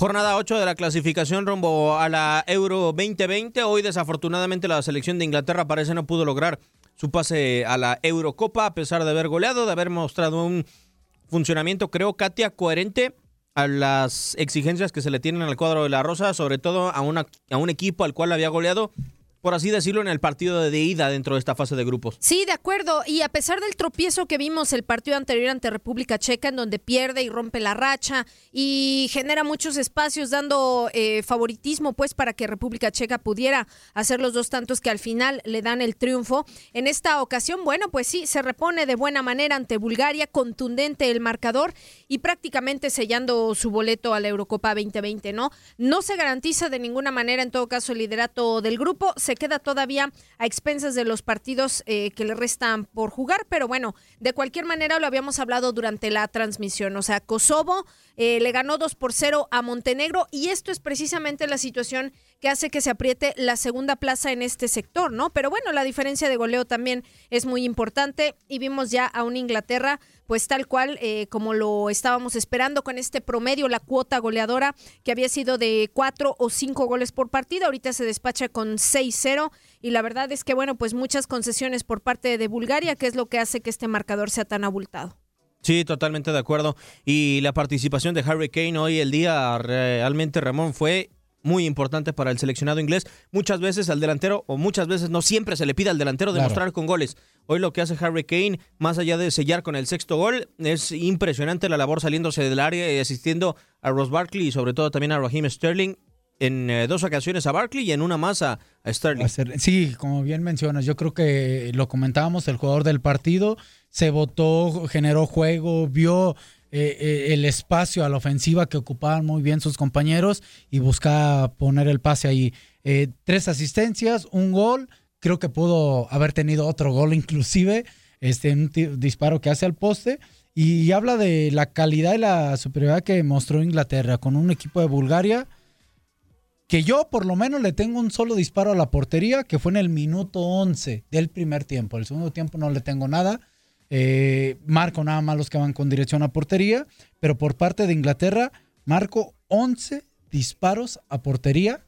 Jornada 8 de la clasificación rumbo a la Euro 2020. Hoy desafortunadamente la selección de Inglaterra parece no pudo lograr su pase a la Eurocopa a pesar de haber goleado, de haber mostrado un funcionamiento, creo, Katia, coherente a las exigencias que se le tienen al cuadro de la Rosa, sobre todo a, una, a un equipo al cual había goleado por así decirlo, en el partido de ida dentro de esta fase de grupos. Sí, de acuerdo. Y a pesar del tropiezo que vimos el partido anterior ante República Checa, en donde pierde y rompe la racha y genera muchos espacios dando eh, favoritismo, pues, para que República Checa pudiera hacer los dos tantos que al final le dan el triunfo. En esta ocasión, bueno, pues sí, se repone de buena manera ante Bulgaria, contundente el marcador y prácticamente sellando su boleto a la Eurocopa 2020, ¿no? No se garantiza de ninguna manera, en todo caso, el liderato del grupo queda todavía a expensas de los partidos eh, que le restan por jugar, pero bueno, de cualquier manera lo habíamos hablado durante la transmisión, o sea, Kosovo eh, le ganó 2 por 0 a Montenegro y esto es precisamente la situación que hace que se apriete la segunda plaza en este sector, ¿no? Pero bueno, la diferencia de goleo también es muy importante y vimos ya a un Inglaterra pues tal cual eh, como lo estábamos esperando con este promedio, la cuota goleadora que había sido de cuatro o cinco goles por partido, ahorita se despacha con 6-0 y la verdad es que bueno, pues muchas concesiones por parte de Bulgaria, que es lo que hace que este marcador sea tan abultado. Sí, totalmente de acuerdo. Y la participación de Harry Kane hoy el día realmente, Ramón, fue muy importante para el seleccionado inglés. Muchas veces al delantero, o muchas veces no siempre se le pide al delantero demostrar con goles. Hoy lo que hace Harry Kane, más allá de sellar con el sexto gol, es impresionante la labor saliéndose del área y asistiendo a Ross Barkley y sobre todo también a Raheem Sterling. En eh, dos ocasiones a Barkley y en una más a, Sterling. Sí, como bien mencionas, yo creo que lo comentábamos, el jugador del partido se votó, generó juego, vio eh, eh, el espacio a la ofensiva que ocupaban muy bien sus compañeros y buscaba poner el pase ahí. Eh, tres asistencias, un gol, creo que pudo haber tenido otro gol inclusive, este, un disparo que hace al poste. Y habla de la calidad y la superioridad que mostró Inglaterra con un equipo de Bulgaria que yo por lo menos le tengo un solo disparo a la portería, que fue en el minuto 11 del primer tiempo. El segundo tiempo no le tengo nada. Eh, marco nada más los que van con dirección a portería, pero por parte de Inglaterra, marco 11 disparos a portería.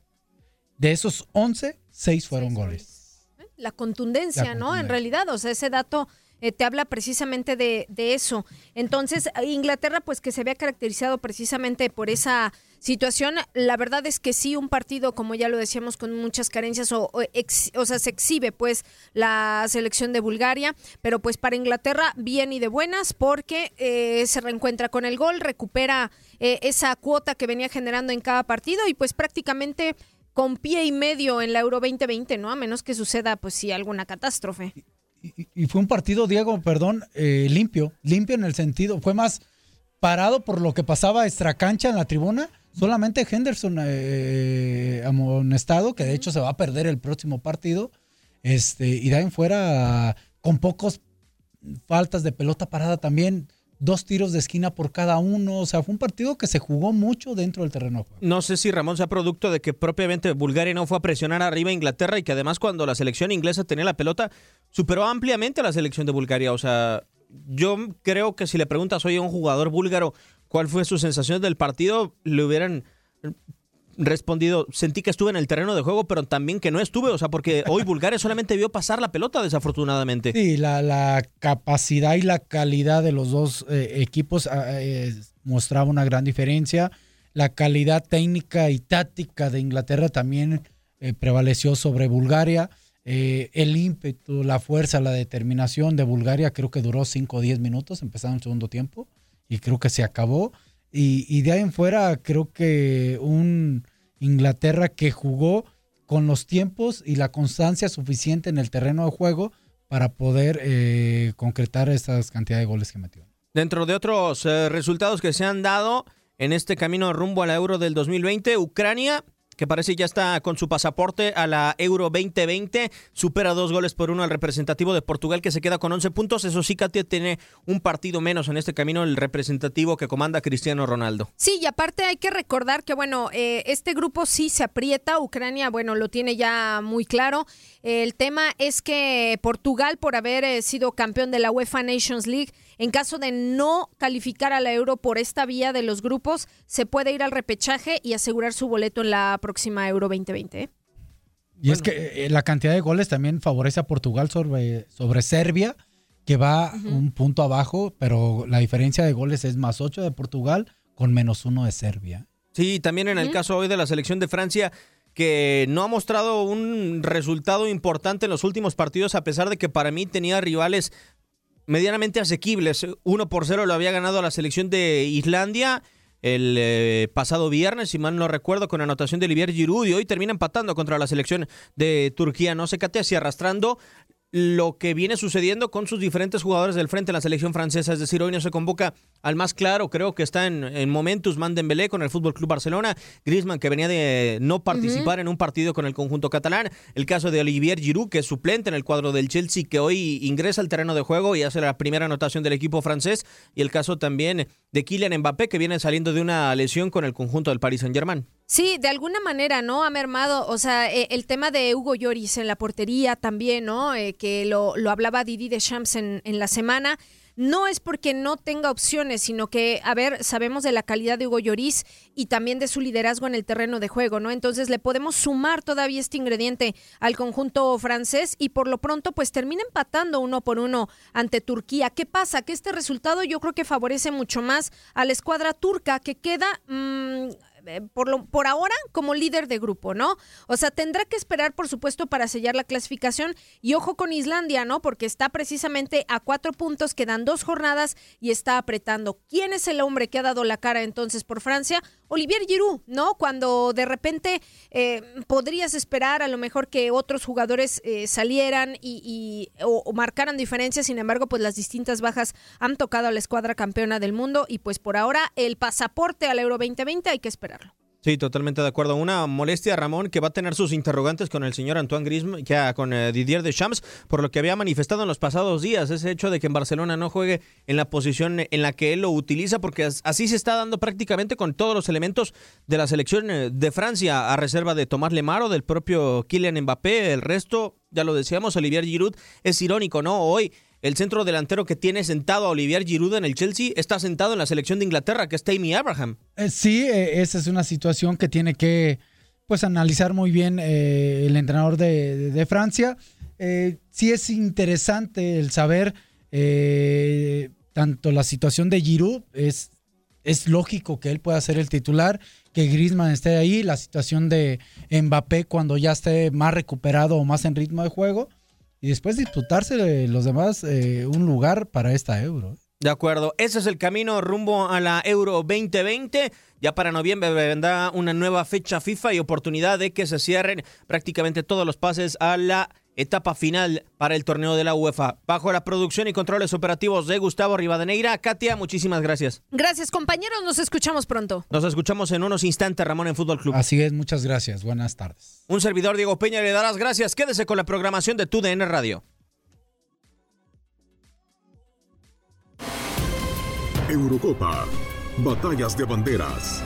De esos 11, 6 fueron goles. La contundencia, ¿no? En realidad, o sea, ese dato eh, te habla precisamente de, de, eso. Entonces, Inglaterra, pues que se había caracterizado precisamente por esa situación, la verdad es que sí, un partido, como ya lo decíamos, con muchas carencias, o, o, sea, se exhibe pues la selección de Bulgaria, pero pues para Inglaterra, bien y de buenas, porque eh, se reencuentra con el gol, recupera eh, esa cuota que venía generando en cada partido y pues prácticamente con pie y medio en la Euro 2020, ¿no? A menos que suceda, pues sí, alguna catástrofe y, fue un partido, Diego, perdón, eh, limpio, limpio en el sentido, fue más parado por lo que pasaba extra cancha en la tribuna. Solamente Henderson eh, amonestado, que de hecho se va a perder el próximo partido. Este, y ahí en fuera, con pocos faltas de pelota parada también dos tiros de esquina por cada uno. O sea, fue un partido que se jugó mucho dentro del terreno. No sé si Ramón sea producto de que propiamente Bulgaria no fue a presionar arriba a Inglaterra y que además cuando la selección inglesa tenía la pelota, superó ampliamente a la selección de Bulgaria. O sea, yo creo que si le preguntas hoy a un jugador búlgaro cuál fue su sensación del partido, le hubieran respondido, sentí que estuve en el terreno de juego, pero también que no estuve, o sea, porque hoy Bulgaria solamente vio pasar la pelota, desafortunadamente. Sí, la, capacidad y la calidad de los dos eh, equipos ah, eh, mostraba una gran diferencia. La calidad técnica y táctica de Inglaterra también eh, prevaleció sobre Bulgaria. el ímpetu, la fuerza, la determinación de Bulgaria creo que duró 5 o 10 minutos, empezaron el segundo tiempo y creo que se acabó. Y, de ahí en fuera creo que un Inglaterra que jugó con los tiempos y la constancia suficiente en el terreno de juego para poder eh, concretar estas cantidades de goles que metió. Dentro de otros eh, resultados que se han dado en este camino rumbo a la Euro del 2020, Ucrania que parece ya está con su pasaporte a la Euro 2020. Supera dos goles por uno al representativo de Portugal que se queda con 11 puntos. Eso sí, Katia tiene un partido menos en este camino el representativo que comanda Cristiano Ronaldo. Sí, y aparte hay que recordar que, bueno, eh, este grupo sí se aprieta. Ucrania, bueno, lo tiene ya muy claro. El tema es que Portugal, por haber eh, sido campeón de la UEFA Nations League, en caso de no calificar a la Euro por esta vía de los grupos, se puede ir al repechaje y asegurar su boleto en la próxima Euro 2020. ¿eh? Y es que eh, la cantidad de goles también favorece a Portugal sobre, sobre Serbia, que va un punto abajo, pero la diferencia de goles es más 8 de Portugal con menos 1 de Serbia. Sí, también en el caso hoy de la selección de Francia, que no ha mostrado un resultado importante en los últimos partidos, a pesar de que para mí tenía rivales medianamente asequibles. Uno por cero lo había ganado la selección de Islandia el eh, pasado viernes, si mal no recuerdo, con anotación de Olivier Giroud y hoy termina empatando contra la selección de Turquía. No se cate así arrastrando lo que viene sucediendo con sus diferentes jugadores del frente en la selección francesa. Es decir, hoy no se convoca al más claro, creo que está en, en momentos con el Fútbol Club Barcelona, Griezmann que venía de no participar en un partido con el conjunto catalán, el caso de Olivier Giroud que es suplente en el cuadro del Chelsea que hoy ingresa al terreno de juego y hace la primera anotación del equipo francés y el caso también de Kylian Mbappé que viene saliendo de una lesión con el conjunto del Paris Saint-Germain. Sí, de alguna manera, ¿no? Ha mermado, o sea, eh, el tema de Hugo Lloris en la portería también, ¿no? Eh, que lo, lo hablaba Didi de Champs en, en la semana no es porque no tenga opciones, sino que, a ver, sabemos de la calidad de Hugo Lloris y también de su liderazgo en el terreno de juego, ¿no? Entonces le podemos sumar todavía este ingrediente al conjunto francés y por lo pronto pues termina empatando uno por uno ante Turquía. ¿Qué pasa? Que este resultado yo creo que favorece mucho más a la escuadra turca que queda... Eh, por, lo, por ahora como líder de grupo, ¿no? O sea, tendrá que esperar, por supuesto, para sellar la clasificación. Y ojo con Islandia, ¿no? Porque está precisamente a cuatro puntos, quedan dos jornadas y está apretando. ¿Quién es el hombre que ha dado la cara entonces por Francia? Olivier Giroud, ¿no? Cuando de repente eh, podrías esperar a lo mejor que otros jugadores eh, salieran y, o, o, marcaran diferencias, sin embargo, pues las distintas bajas han tocado a la escuadra campeona del mundo y pues por ahora el pasaporte al Euro 2020 hay que esperarlo. Sí, totalmente de acuerdo. Una molestia, Ramón, que va a tener sus interrogantes con el señor Antoine Griezmann, ya con eh, Didier Deschamps, por lo que había manifestado en los pasados días, ese hecho de que en Barcelona no juegue en la posición en la que él lo utiliza, porque así se está dando prácticamente con todos los elementos de la selección eh, de Francia, a reserva de Tomás Lemar o del propio Kylian Mbappé. El resto, ya lo decíamos, Olivier Giroud, es irónico, ¿no? Hoy el centro delantero que tiene sentado a Olivier Giroud en el Chelsea está sentado en la selección de Inglaterra, que es Tammy Abraham. Eh, sí, eh, esa es una situación que tiene que pues analizar muy bien eh, el entrenador de, de, Francia. Sí es interesante el saber tanto la situación de Giroud, es, es lógico que él pueda ser el titular, que Griezmann esté ahí, la situación de Mbappé cuando ya esté más recuperado o más en ritmo de juego y después disputarse los demás eh, un lugar para esta euro. De acuerdo, ese es el camino rumbo a la Euro 2020. Ya para noviembre vendrá una nueva fecha FIFA y oportunidad de que se cierren prácticamente todos los pases a la etapa final para el torneo de la UEFA. Bajo la producción y controles operativos de Gustavo Rivadeneira. Katia, muchísimas gracias. Gracias, compañeros. Nos escuchamos pronto. Nos escuchamos en unos instantes, Ramón, en Fútbol Club. Así es, muchas gracias. Buenas tardes. Un servidor, Diego Peña, le darás gracias. Quédese con la programación de TUDN Radio. Eurocopa. Batallas de banderas.